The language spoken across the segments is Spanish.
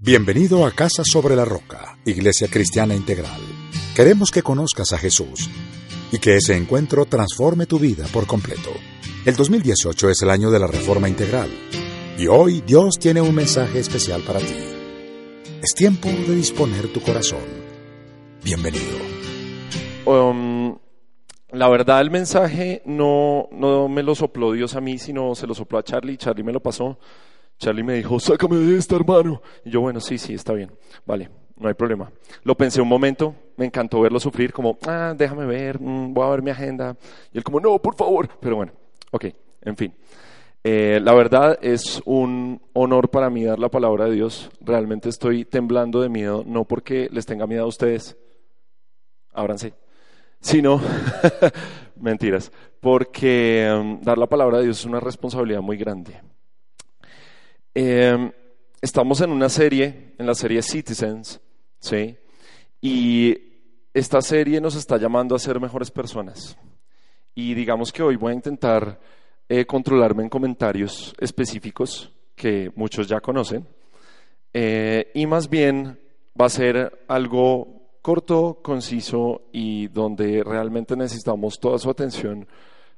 Bienvenido a Casa sobre la Roca, Iglesia Cristiana Integral. Queremos que conozcas a Jesús y que ese encuentro transforme tu vida por completo. El 2018 es el año de la Reforma Integral y hoy Dios tiene un mensaje especial para ti. Es tiempo de disponer tu corazón. Bienvenido. Um, la verdad, el mensaje no, no me lo sopló Dios a mí, sino se lo sopló a Charlie. Charlie me lo pasó. Charlie me dijo, sácame de esta, hermano. Y yo, bueno, sí, sí, está bien. Vale, no hay problema. Lo pensé un momento, me encantó verlo sufrir, como, ah, déjame ver, mm, voy a ver mi agenda. Y él como, no, por favor. Pero bueno, ok, en fin. Eh, la verdad es un honor para mí dar la palabra de Dios. Realmente estoy temblando de miedo, no porque les tenga miedo a ustedes, ábranse, sino, mentiras, porque um, dar la palabra de Dios es una responsabilidad muy grande. Eh, estamos en una serie, en la serie Citizens, ¿sí? Y esta serie nos está llamando a ser mejores personas. Y digamos que hoy voy a intentar eh, controlarme en comentarios específicos que muchos ya conocen. Eh, y más bien va a ser algo corto, conciso y donde realmente necesitamos toda su atención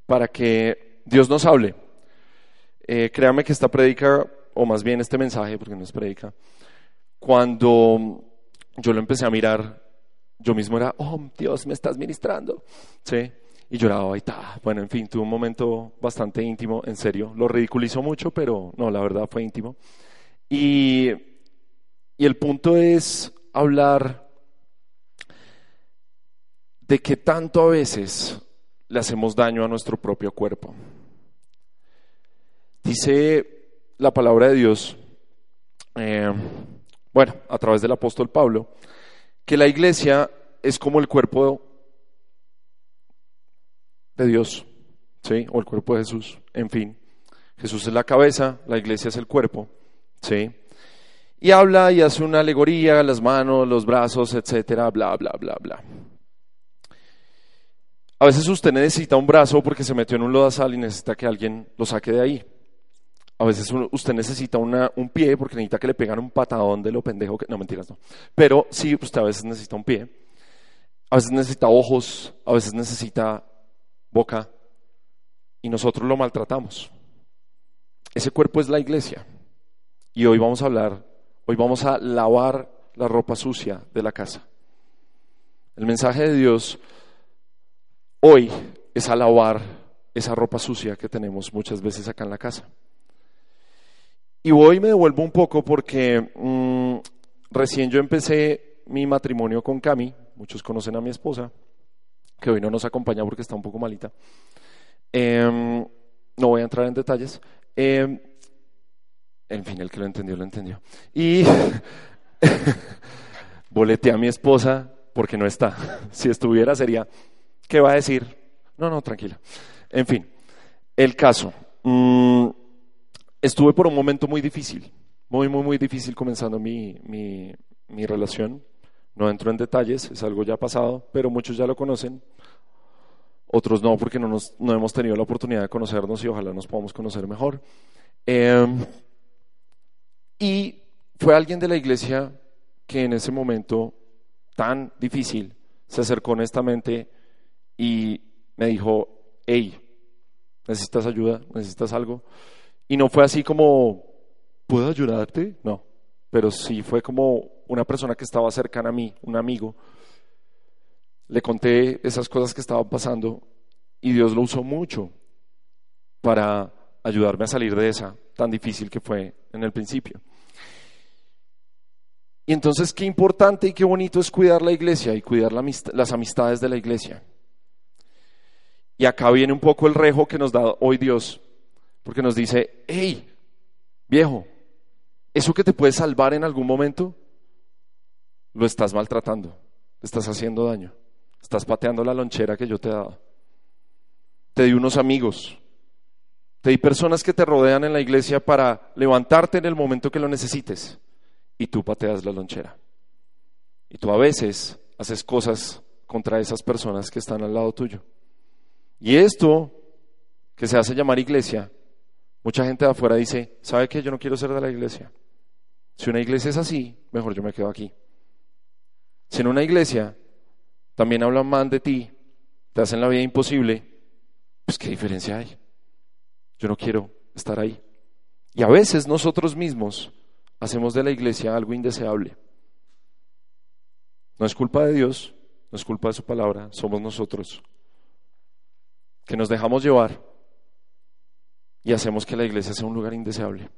para que Dios nos hable. Eh, créame que esta predica o más bien este mensaje, porque no es predica, cuando yo lo empecé a mirar, yo mismo era, oh Dios, me estás ministrando, ¿sí? Y lloraba y ta. Bueno, en fin, tuve un momento bastante íntimo, en serio. Lo ridiculizó mucho, pero no, la verdad fue íntimo. Y, y el punto es hablar de que tanto a veces le hacemos daño a nuestro propio cuerpo. Dice la palabra de Dios, eh, bueno, a través del apóstol Pablo, que la iglesia es como el cuerpo de Dios, ¿sí? O el cuerpo de Jesús, en fin. Jesús es la cabeza, la iglesia es el cuerpo, ¿sí? Y habla y hace una alegoría, las manos, los brazos, etcétera, bla, bla, bla, bla. A veces usted necesita un brazo porque se metió en un lodazal y necesita que alguien lo saque de ahí. A veces usted necesita un pie porque necesita que le pegan un patadón de lo pendejo que... No, mentiras, no. Pero sí, usted a veces necesita un pie. A veces necesita ojos, a veces necesita boca. Y nosotros lo maltratamos. Ese cuerpo es la iglesia. Y hoy vamos a hablar, hoy vamos a lavar la ropa sucia de la casa. El mensaje de Dios hoy es a lavar esa ropa sucia que tenemos muchas veces acá en la casa. Y hoy me devuelvo un poco porque mm, recién yo empecé mi matrimonio con Cami, muchos conocen a mi esposa, que hoy no nos acompaña porque está un poco malita. Em, no voy a entrar en detalles. Em, en fin, el que lo entendió, lo entendió. Y boleteé a mi esposa porque no está. Si estuviera sería, ¿qué va a decir? No, no, tranquila. En fin, el caso. Mm, estuve por un momento muy difícil, muy, muy, muy difícil comenzando mi, mi, relación. No entro en detalles, es algo ya pasado, pero muchos ya lo conocen. Otros no, porque no, no hemos tenido la oportunidad de conocernos y ojalá nos podamos conocer mejor. Em, y fue alguien de la iglesia que en ese momento tan difícil se acercó honestamente y me dijo, hey, ¿necesitas ayuda? ¿Necesitas algo? Y no fue así como, ¿puedo ayudarte? No, pero sí fue como una persona que estaba cercana a mí, un amigo. Le conté esas cosas que estaban pasando y Dios lo usó mucho para ayudarme a salir de esa tan difícil que fue en el principio. Y entonces qué importante y qué bonito es cuidar la iglesia y cuidar las amistades de la iglesia. Y acá viene un poco el rejo que nos da hoy Dios porque nos dice, hey, viejo, eso que te puede salvar en algún momento, lo estás maltratando, estás haciendo daño, estás pateando la lonchera que yo te dado. Te di unos amigos, te di personas que te rodean en la iglesia para levantarte en el momento que lo necesites y tú pateas la lonchera. Y tú a veces haces cosas contra esas personas que están al lado tuyo. Y esto, que se hace llamar iglesia, mucha gente de afuera dice, ¿sabe qué? Yo no quiero ser de la iglesia. Si una iglesia es así, mejor yo me quedo aquí. Si en una iglesia también hablan mal de ti, te hacen la vida imposible, pues qué diferencia hay. Yo no quiero estar ahí. Y a veces nosotros mismos hacemos de la iglesia algo indeseable. No es culpa de Dios, no es culpa de su palabra, somos nosotros que nos dejamos llevar y hacemos que la iglesia sea un lugar indeseable.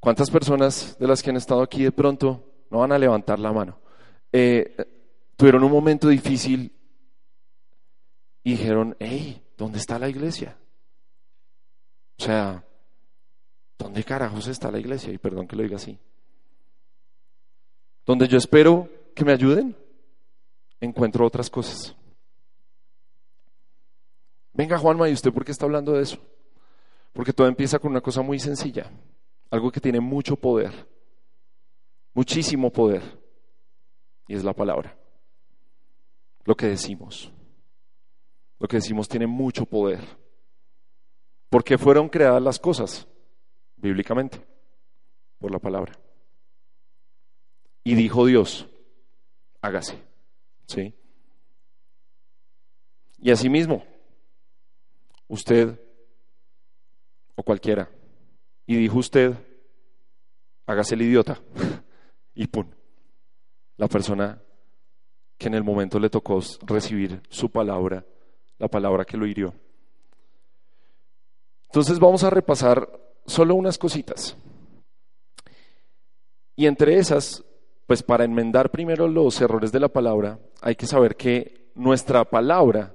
¿Cuántas personas de las que han estado aquí de pronto no van a levantar la mano? Eh, tuvieron un momento difícil y dijeron, hey, ¿dónde está la iglesia? O sea, ¿dónde carajos está la iglesia? Y perdón que lo diga así. Donde yo espero que me ayuden, encuentro otras cosas. Venga, Juanma, ¿y usted por qué está hablando de eso? Porque todo empieza con una cosa muy sencilla, algo que tiene mucho poder, muchísimo poder, y es la palabra, lo que decimos. Lo que decimos tiene mucho poder. ¿Por qué fueron creadas las cosas? Bíblicamente, por la palabra. Y dijo Dios, hágase. ¿Sí? Y asimismo, usted o cualquiera, y dijo usted, hágase el idiota. y pum, la persona que en el momento le tocó recibir su palabra la palabra que lo hirió. Entonces vamos a repasar solo unas cositas. Y entre esas, pues para enmendar primero los errores de la palabra, hay que saber que nuestra palabra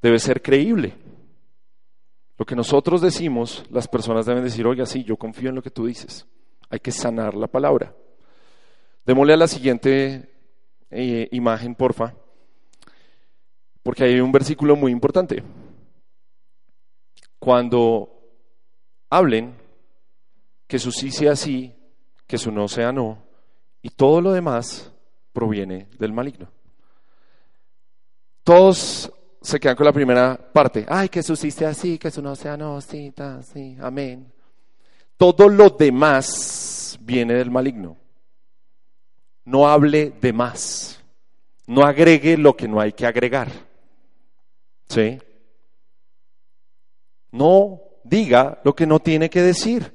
debe ser creíble. Lo que nosotros decimos, las personas deben decir, oiga, sí, yo confío en lo que tú dices. Hay que sanar la palabra. Démosle a la siguiente eh, imagen, porfa porque hay un versículo muy importante. Cuando hablen, que su sí sea sí, que su no sea no, y todo lo demás proviene del maligno. Todos se quedan con la primera parte. Ay, que su sí sea sí, que su no sea no, sí, amén. Todo lo demás viene del maligno. No hable de más. No agregue lo que no hay que agregar. ¿Sí? No diga lo que no tiene que decir.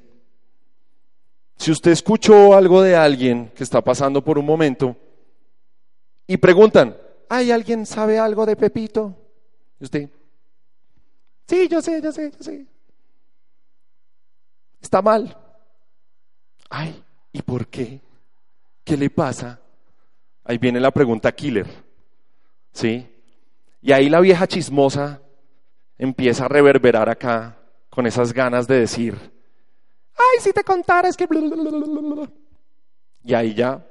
Si usted escuchó algo de alguien que está pasando por un momento y preguntan, ¿hay alguien sabe algo de Pepito? ¿Y usted? Sí, yo sé, yo sé, yo sé. Está mal. Ay, ¿y por qué? ¿Qué le pasa? Ahí viene la pregunta killer. ¿Sí? Y ahí la vieja chismosa empieza a reverberar acá con esas ganas de decir, ay, si te contara es que... Y ahí ya...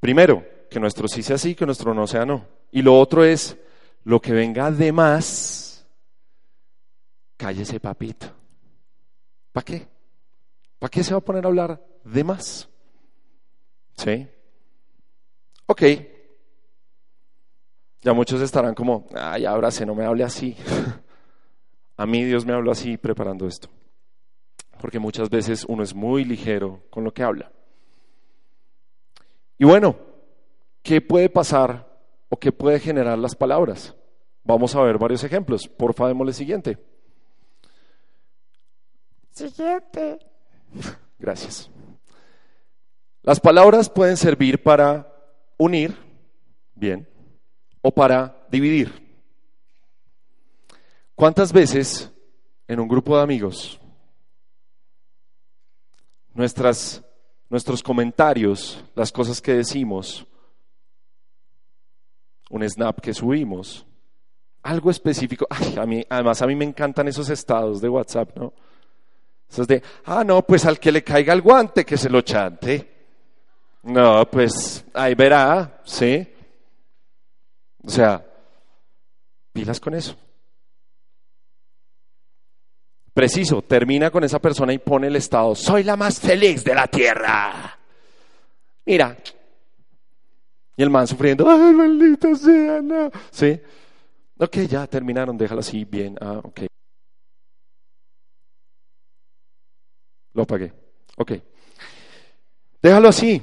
Primero, que nuestro sí sea sí, que nuestro no sea no. Y lo otro es, lo que venga de más, cállese papito. ¿Para qué? ¿Para qué se va a poner a hablar de más? ¿Sí? Ok, ya muchos estarán como, ay, abrace, no me hable así. A mí Dios me habló así preparando esto. Porque muchas veces uno es muy ligero con lo que habla. Y bueno, ¿qué puede pasar o qué puede generar las palabras? Vamos a ver varios ejemplos. Porfa, démosle siguiente. Siguiente. Gracias. Las palabras pueden servir para unir, bien, o para dividir. ¿Cuántas veces en un grupo de amigos nuestras, nuestros comentarios, las cosas que decimos, un snap que subimos, algo específico, a mí, además a mí me encantan esos estados de WhatsApp, ¿no? Eso es de, ah, no, pues al que le caiga el guante, que se lo chante. No, pues ahí verá, ¿sí? O sea, pilas con eso. Preciso, termina con esa persona y pone el estado, soy la más feliz de la tierra. Mira. Y el man sufriendo, ay, maldita sea, no. ¿Sí? Ok, ya terminaron, déjalo así, bien, ah, ok. Lo apagué. Ok. Déjalo así.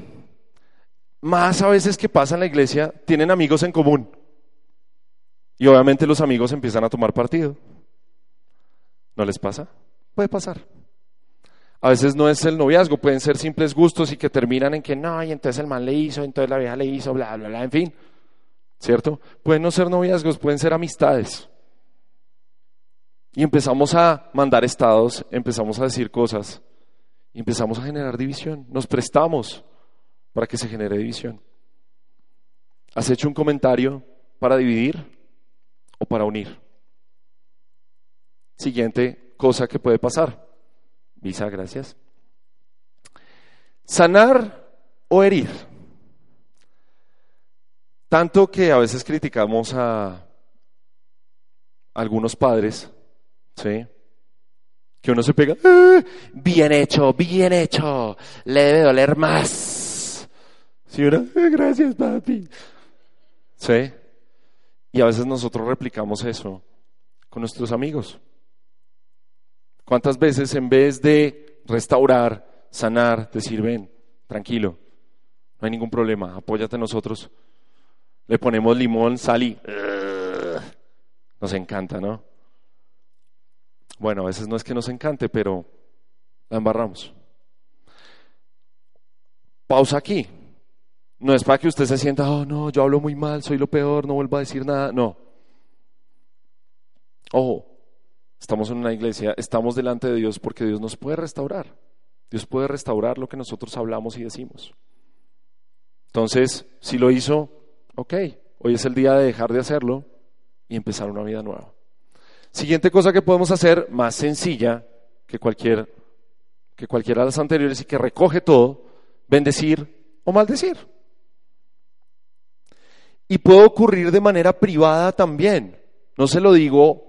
Más a veces que pasa en la iglesia, tienen amigos en común. Y obviamente los amigos empiezan a tomar partido. ¿No les pasa? Puede pasar. A veces no es el noviazgo, pueden ser simples gustos y que terminan en que no, y entonces el man le hizo, entonces la vieja le hizo, bla, bla, bla, en fin. ¿Cierto? Pueden no ser noviazgos, pueden ser amistades. Y empezamos a mandar estados, empezamos a decir cosas empezamos a generar división. Nos prestamos para que se genere división. ¿Has hecho un comentario para dividir o para unir? Siguiente cosa que puede pasar. Visa, gracias. Sanar o herir. Tanto que a veces criticamos a algunos padres, ¿sí? Que uno se pega, ah, bien hecho, bien hecho, le debe doler más. Sí, uno, ah, gracias, papi. ¿Sí? Y a veces nosotros replicamos eso con nuestros amigos. ¿Cuántas veces en vez de restaurar, sanar, decir, ven, tranquilo, no hay ningún problema, apóyate en nosotros, le ponemos limón, sal y nos encanta, ¿no? Bueno, a veces no es que nos encante, pero la embarramos. Pausa aquí. No es para que usted se sienta, oh no, yo hablo muy mal, soy lo peor, no vuelvo a decir nada. No. Ojo, estamos en una iglesia, estamos delante de Dios porque Dios nos puede restaurar. Dios puede restaurar lo que nosotros hablamos y decimos. Entonces, si lo hizo, ok, hoy es el día de dejar de hacerlo y empezar una vida nueva. Siguiente cosa que podemos hacer, más sencilla que, cualquier, que cualquiera de las anteriores y que recoge todo, bendecir o maldecir. Y puede ocurrir de manera privada también. No se lo digo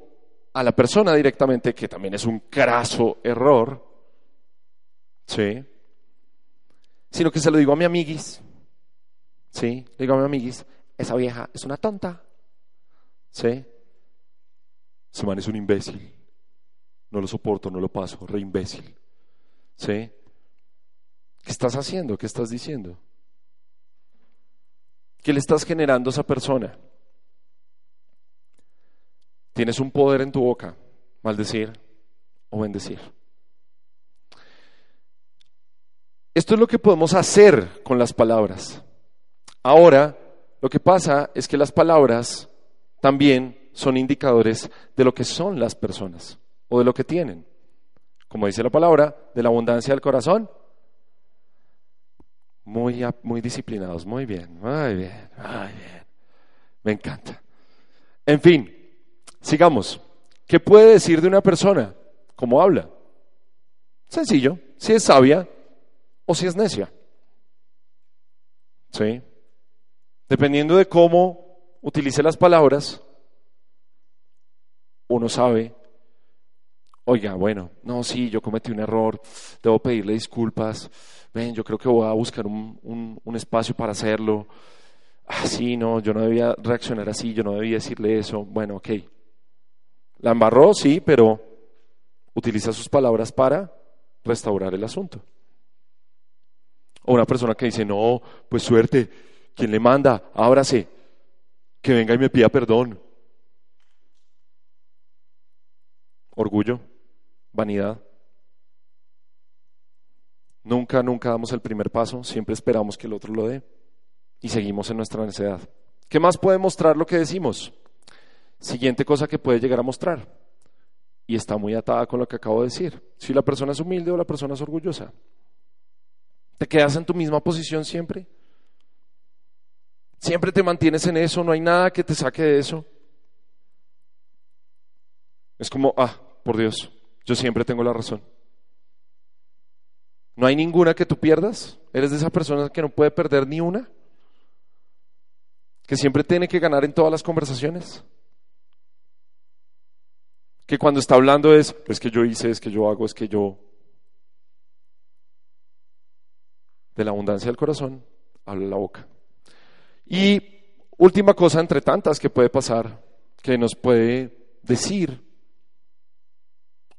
a la persona directamente, que también es un craso error, ¿sí? Sino que se lo digo a mi amiguis, ¿sí? Le digo a mi amiguis, esa vieja es una tonta, ¿sí? Ese man es un imbécil. No lo soporto, no lo paso, re imbécil. ¿Sí? ¿Qué estás haciendo? ¿Qué estás diciendo? ¿Qué le estás generando a esa persona? Tienes un poder en tu boca, maldecir o bendecir. Esto es lo que podemos hacer con las palabras. Ahora, lo que pasa es que las palabras también son indicadores de lo que son las personas o de lo que tienen. Como dice la palabra, de la abundancia del corazón. Muy, muy disciplinados, muy bien, muy bien, muy bien. Me encanta. En fin, sigamos. ¿Qué puede decir de una persona? ¿Cómo habla? Sencillo, si es sabia o si es necia. ¿Sí? Dependiendo de cómo utilice las palabras, uno sabe, oiga, bueno, no, sí, yo cometí un error, debo pedirle disculpas, ven, yo creo que voy a buscar un, espacio para hacerlo. Ah, sí, no, yo no debía reaccionar así, yo no debía decirle eso. Bueno, ok. La embarró, sí, pero utiliza sus palabras para restaurar el asunto. O una persona que dice, no, pues suerte, quien le manda, ábrase, que venga y me pida perdón. orgullo, vanidad. Nunca, nunca damos el primer paso, siempre esperamos que el otro lo dé y seguimos en nuestra necedad. ¿Qué más puede mostrar lo que decimos? Siguiente cosa que puede llegar a mostrar, y está muy atada con lo que acabo de decir, si la persona es humilde o la persona es orgullosa. ¿Te quedas en tu misma posición siempre? ¿Siempre te mantienes en eso? ¿No hay nada que te saque de eso? Es como, ah, por Dios, yo siempre tengo la razón. ¿No hay ninguna que tú pierdas? ¿Eres de esa persona que no puede perder ni una? ¿Que siempre tiene que ganar en todas las conversaciones? Que cuando está hablando es, es que yo hice, es que yo hago, es que yo... De la abundancia del corazón, habla la boca. Y última cosa entre tantas que puede pasar, que nos puede decir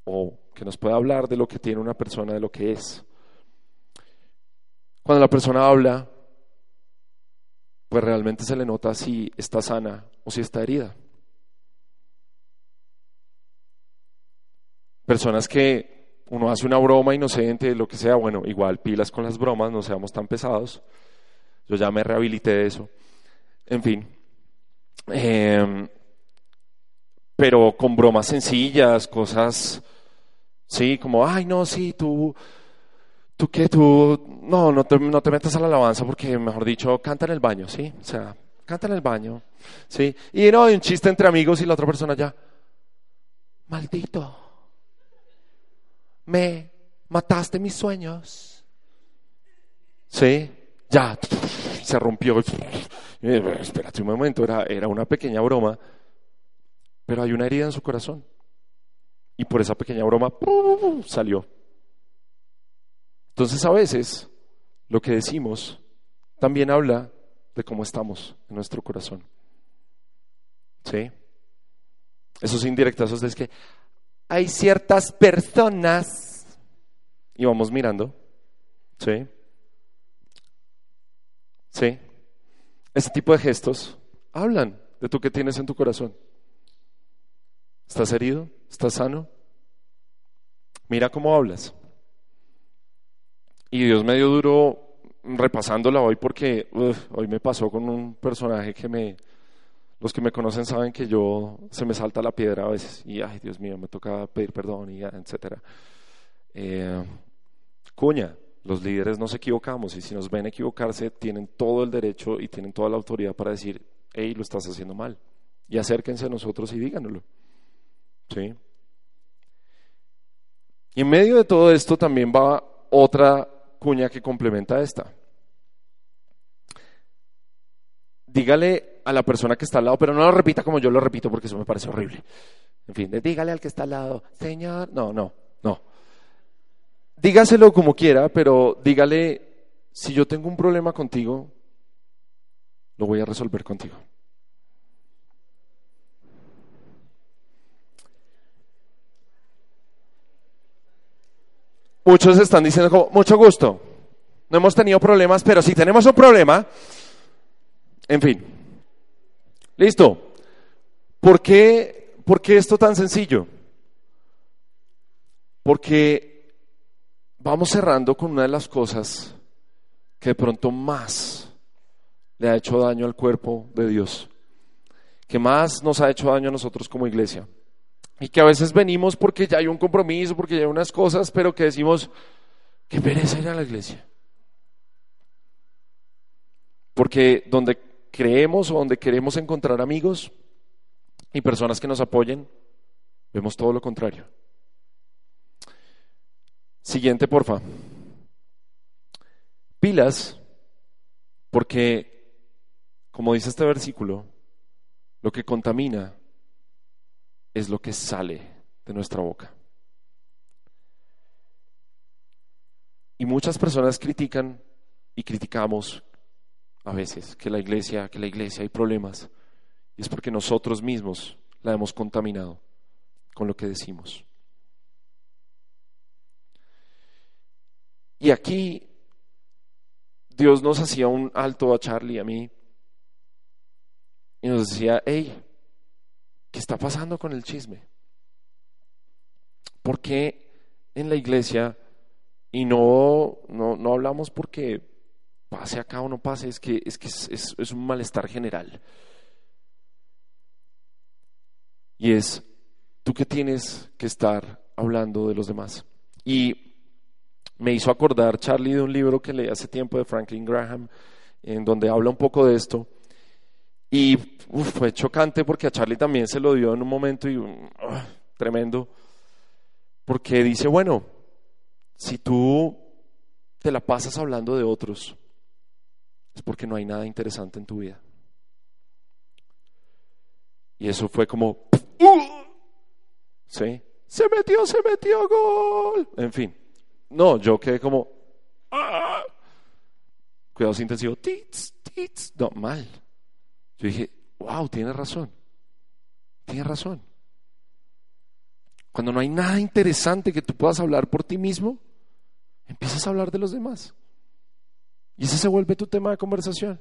o que nos puede hablar de lo que tiene una persona, de lo que es. Cuando la persona habla, pues realmente se le nota si está sana o si está herida. Personas que uno hace una broma inocente, lo que sea, bueno, igual pilas con las bromas, no seamos tan pesados. Yo ya me rehabilité de eso. En fin. Em, pero con bromas sencillas, cosas, sí, como, ay, no, sí, tú, tú qué, tú, no, no te, no te metas a la alabanza porque, mejor dicho, canta en el baño, ¿sí? O sea, canta en el baño, ¿sí? Y no, hay un chiste entre amigos y la otra persona ya, maldito, me mataste mis sueños, ¿sí? Ya, se rompió. Espérate un momento, era, era una pequeña broma pero hay una herida en su corazón. Y por esa pequeña broma salió. Entonces a veces lo que decimos también habla de cómo estamos en nuestro corazón. ¿Sí? Esos indirectazos es que hay ciertas personas y vamos mirando. ¿Sí? ¿Sí? Ese tipo de gestos hablan de tú que tienes en tu corazón. ¿Estás herido? ¿Estás sano? Mira cómo hablas. Y Dios me dio duro repasándola hoy porque hoy me pasó con un personaje que me... Los que me conocen saben que yo se me salta la piedra a veces y, ay, Dios mío, me toca pedir perdón y etcétera. Eh, cuña, los líderes nos equivocamos y si nos ven equivocarse tienen todo el derecho y tienen toda la autoridad para decir, hey, lo estás haciendo mal. Y acérquense a nosotros y díganoslo. ¿Sí? Y en medio de todo esto también va otra cuña que complementa esta. Dígale a la persona que está al lado, pero no lo repita como yo lo repito porque eso me parece horrible. En fin, dígale al que está al lado, Señor, no, no, no. Dígaselo como quiera, pero dígale, si yo tengo un problema contigo, lo voy a resolver contigo. Muchos están diciendo como, mucho gusto, no hemos tenido problemas, pero si tenemos un problema, en fin. Listo. ¿Por qué, ¿Por qué esto tan sencillo? Porque vamos cerrando con una de las cosas que de pronto más le ha hecho daño al cuerpo de Dios, que más nos ha hecho daño a nosotros como iglesia. Y que a veces venimos porque ya hay un compromiso, porque ya hay unas cosas, pero que decimos, qué pereza ir a la iglesia. Porque donde creemos o donde queremos encontrar amigos y personas que nos apoyen, vemos todo lo contrario. Siguiente, porfa. Pilas, porque, como dice este versículo, lo que contamina es lo que sale de nuestra boca. Y muchas personas critican y criticamos a veces que la iglesia, que la iglesia hay problemas. Y es porque nosotros mismos la hemos contaminado con lo que decimos. Y aquí Dios nos hacía un alto a Charlie a mí y nos decía, hey, ¿Qué está pasando con el chisme? ¿Por qué en la iglesia y no, no, hablamos porque pase acá o no pase? Es que es, que es, es un malestar general. Y es, tú que tienes que estar hablando de los demás. Y me hizo acordar Charlie de un libro que leí hace tiempo de Franklin Graham, en donde habla un poco de esto. Y fue chocante porque a Charlie también se lo dio en un momento y tremendo, porque dice, bueno, si tú te la pasas hablando de otros, es porque no hay nada interesante en tu vida. Y eso fue como, ¡Uh! ¿sí? Se metió, se metió, gol. En fin, no, yo quedé como, ¡Ah! cuidados intensivos, tits, tits, no, mal. Yo dije, wow, tienes razón, tienes razón. Cuando no hay nada interesante que tú puedas hablar por ti mismo, empiezas a hablar de los demás. Y ese se vuelve tu tema de conversación.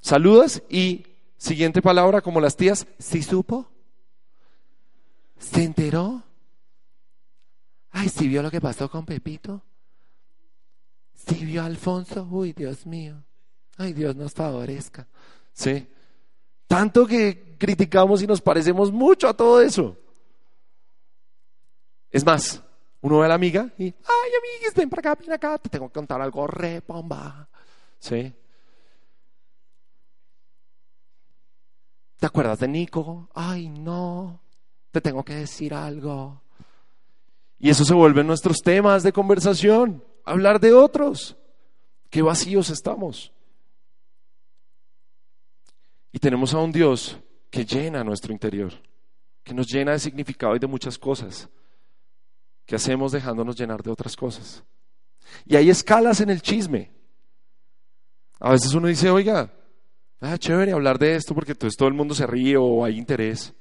Saludas y siguiente palabra como las tías, ¿sí supo? ¿Se enteró? Ay, ¿sí vio lo que pasó con Pepito? ¿Sí vio Alfonso? Uy, Dios mío. Ay, Dios nos favorezca. Sí. Tanto que criticamos y nos parecemos mucho a todo eso. Es más, uno ve a la amiga y, ay, amiguis, ven para acá, ven acá, te tengo que contar algo re bomba. ¿Sí? ¿Te acuerdas de Nico? Ay, no, te tengo que decir algo. Y eso se vuelve nuestros temas de conversación, hablar de otros. Qué vacíos estamos. Y tenemos a un Dios que llena nuestro interior, que nos llena de significado y de muchas cosas, que hacemos dejándonos llenar de otras cosas. Y hay escalas en el chisme. A veces uno dice, oiga, ah, chévere hablar de esto porque entonces todo el mundo se ríe o hay interés.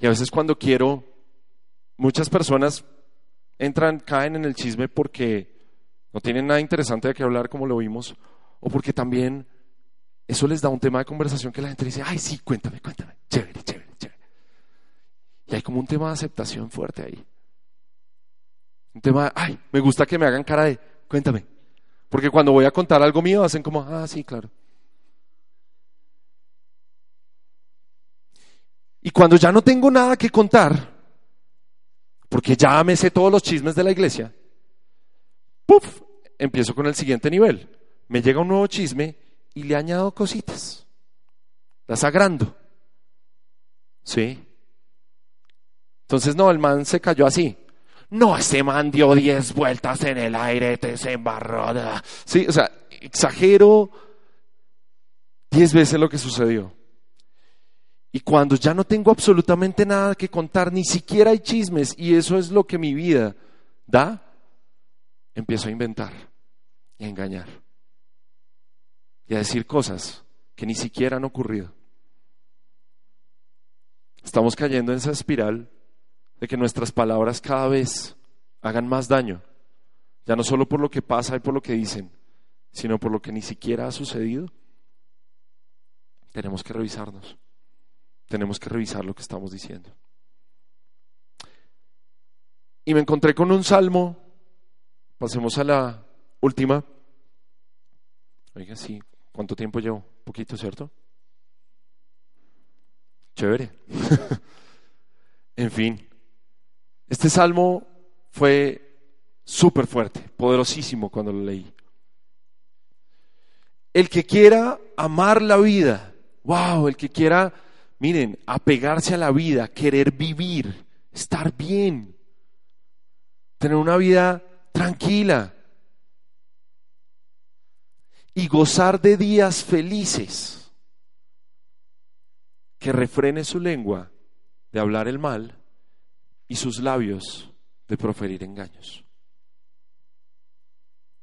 Y a veces cuando quiero, muchas personas entran, caen en el chisme porque no tienen nada interesante de qué hablar como lo vimos, o porque también eso les da un tema de conversación que la gente dice, ay, sí, cuéntame, cuéntame, chévere, chévere. Y hay como un tema de aceptación fuerte ahí. Un tema de, ay, me gusta que me hagan cara de, cuéntame. Porque cuando voy a contar algo mío, hacen como, ah, sí, claro. Y cuando ya no tengo nada que contar, porque ya me sé todos los chismes de la iglesia, ¡puf! Empiezo con el siguiente nivel. Me llega un nuevo chisme y le añado cositas. Las agrando. ¿Sí? Entonces, no, el man se cayó así. No, ese man dio diez vueltas en el aire, te se embarró. Sí, o sea, exagero diez veces lo que sucedió. Y cuando ya no tengo absolutamente nada que contar, ni siquiera hay chismes, y eso es lo que mi vida da, empiezo a inventar y a engañar y a decir cosas que ni siquiera han ocurrido. Estamos cayendo en esa espiral de que nuestras palabras cada vez hagan más daño, ya no solo por lo que pasa y por lo que dicen, sino por lo que ni siquiera ha sucedido. Tenemos que revisarnos, tenemos que revisar lo que estamos diciendo. Y me encontré con un salmo, pasemos a la última. Oiga, sí, ¿Cuánto tiempo llevo? Poquito, ¿cierto? Chévere. en fin, este salmo fue súper fuerte, poderosísimo cuando lo leí. El que quiera amar la vida, wow, el que quiera, miren, apegarse a la vida, querer vivir, estar bien, tener una vida tranquila, y gozar de días felices, que refrene su lengua de hablar el mal y sus labios de proferir engaños.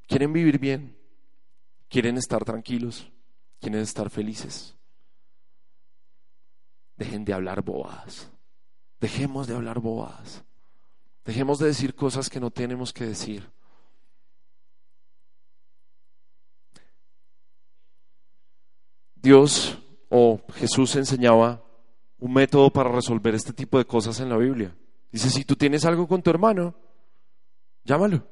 ¿Quieren vivir bien? ¿Quieren estar tranquilos? ¿Quieren estar felices? Dejen de hablar bobadas. Dejemos de hablar bobadas. Dejemos de decir cosas que no tenemos que decir. Dios o Jesús enseñaba un método para resolver este tipo de cosas en la Biblia. Dice, si tú tienes algo con tu hermano, llámalo.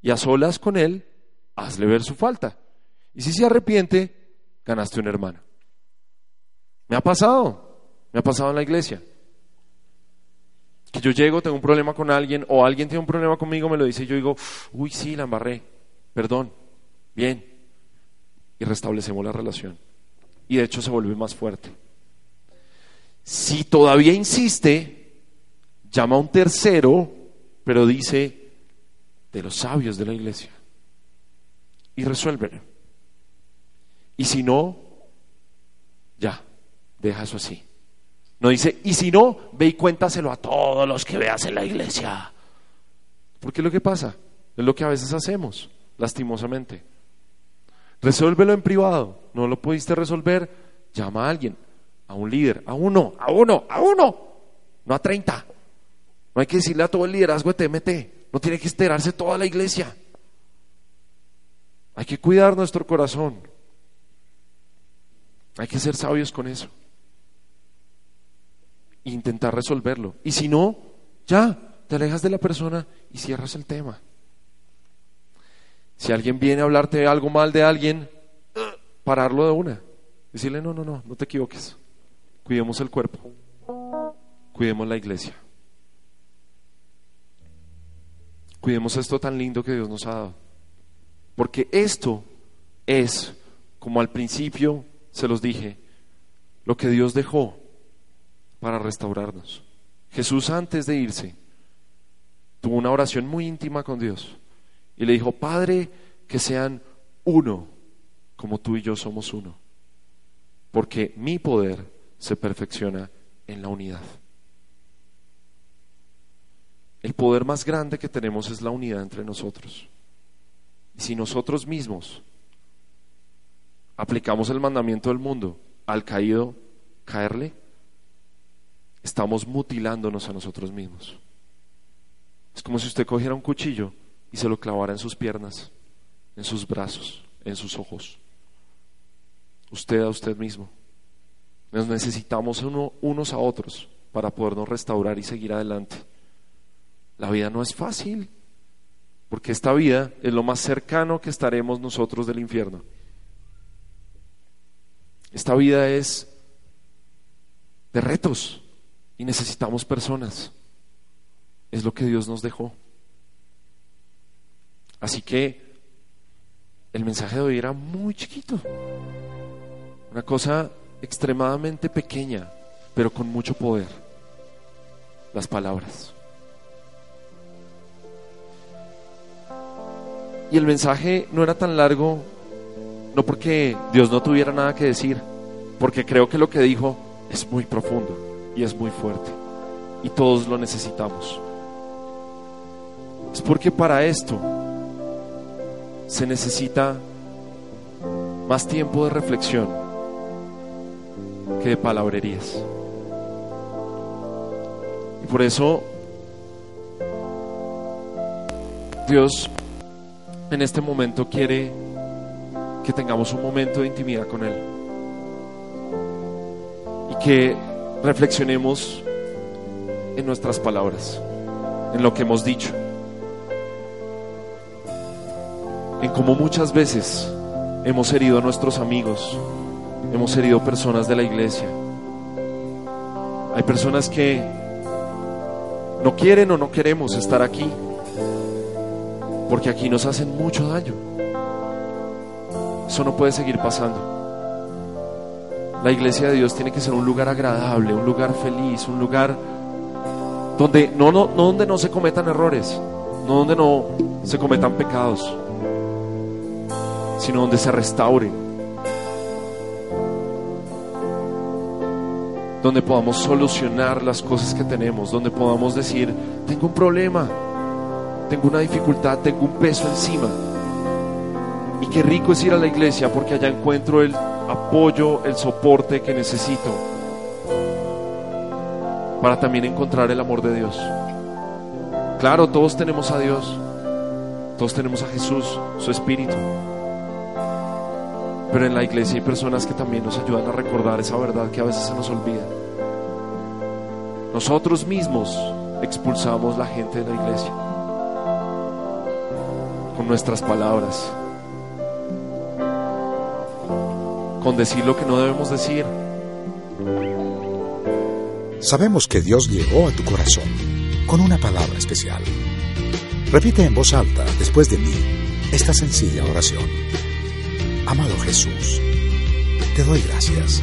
Y a solas con él, hazle ver su falta. Y si se arrepiente, ganaste un hermano. Me ha pasado, me ha pasado en la iglesia. Que yo llego, tengo un problema con alguien, o alguien tiene un problema conmigo, me lo dice, y yo digo, uy, sí, la embarré, perdón, bien, y restablecemos la relación. Y de hecho se vuelve más fuerte. Si todavía insiste, llama a un tercero, pero dice de los sabios de la iglesia. Y resuélvelo. Y si no, ya, deja eso así. No dice, y si no, ve y cuéntaselo a todos los que veas en la iglesia. Porque es lo que pasa, es lo que a veces hacemos, lastimosamente. Resuélvelo en privado, no lo pudiste resolver, llama a alguien, a un líder, a uno, a uno, a uno, no a treinta. No hay que decirle a todo el liderazgo de TMT, no tiene que esperarse toda la iglesia. Hay que cuidar nuestro corazón. Hay que ser sabios con eso. E intentar resolverlo. Y si no, ya, te alejas de la persona y cierras el tema. Si alguien viene a hablarte algo mal de alguien, pararlo de una. Decirle, no, no, no, no te equivoques. Cuidemos el cuerpo. Cuidemos la iglesia. Cuidemos esto tan lindo que Dios nos ha dado. Porque esto es, como al principio se los dije, lo que Dios dejó para restaurarnos. Jesús antes de irse tuvo una oración muy íntima con Dios y le dijo, Padre, que sean uno como tú y yo somos uno, porque mi poder se perfecciona en la unidad. El poder más grande que tenemos es la unidad entre nosotros. Y si nosotros mismos aplicamos el mandamiento del mundo al caído caerle, estamos mutilándonos a nosotros mismos. Es como si usted cogiera un cuchillo y se lo clavara en sus piernas, en sus brazos, en sus ojos. Usted a usted mismo. Nos necesitamos unos a otros para podernos restaurar y seguir adelante. La vida no es fácil, porque esta vida es lo más cercano que estaremos nosotros del infierno. Esta vida es de retos y necesitamos personas. Es lo que Dios nos dejó. Así que el mensaje de hoy era muy chiquito. Una cosa extremadamente pequeña, pero con mucho poder. Las palabras. Y el mensaje no era tan largo no porque Dios no tuviera nada que decir, porque creo que lo que dijo es muy profundo y es muy fuerte y todos lo necesitamos. Es porque para esto se necesita más tiempo de reflexión que de palabrerías. Y por eso Dios en este momento quiere que tengamos un momento de intimidad con Él. Y que reflexionemos en nuestras palabras, en lo que hemos dicho, en cómo muchas veces hemos herido a nuestros amigos, hemos herido personas de la iglesia. Hay personas que no quieren o no queremos estar aquí, porque aquí nos hacen mucho daño. Eso no puede seguir pasando. La iglesia de Dios tiene que ser un lugar agradable, un lugar feliz, un lugar donde no, no, no donde no se cometan errores, no donde no se cometan pecados, sino donde se restaure, donde podamos solucionar las cosas que tenemos, donde podamos decir, tengo un problema, tengo una dificultad, tengo un peso encima y qué rico es ir a la iglesia porque allá encuentro el apoyo, el soporte que necesito para también encontrar el amor de Dios. Claro, todos tenemos a Dios, todos tenemos a Jesús, su Espíritu. Pero en la iglesia hay personas que también nos ayudan a recordar esa verdad que a veces se nos olvida. Nosotros mismos expulsamos la gente de la iglesia con nuestras palabras, con decir lo que no debemos decir. Sabemos que Dios llegó a tu corazón con una palabra especial. Repite en voz alta, después de mí, esta sencilla oración. Amado Jesús, te doy gracias.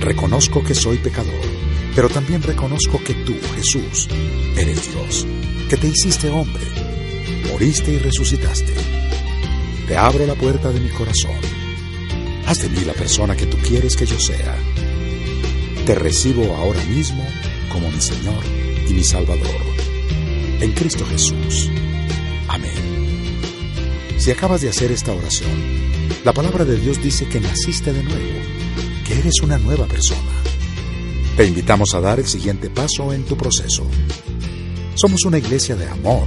Reconozco que soy pecador pero también reconozco que tú, Jesús, eres Dios, que te hiciste hombre, moriste y resucitaste. Te abro la puerta de mi corazón. Haz de mí la persona que tú quieres que yo sea. Te recibo ahora mismo como mi Señor y mi Salvador. En Cristo Jesús. Amén. Si acabas de hacer esta oración, la palabra de Dios dice que naciste de nuevo, que eres una nueva persona. Te invitamos a dar el siguiente paso en tu proceso. Somos una iglesia de amor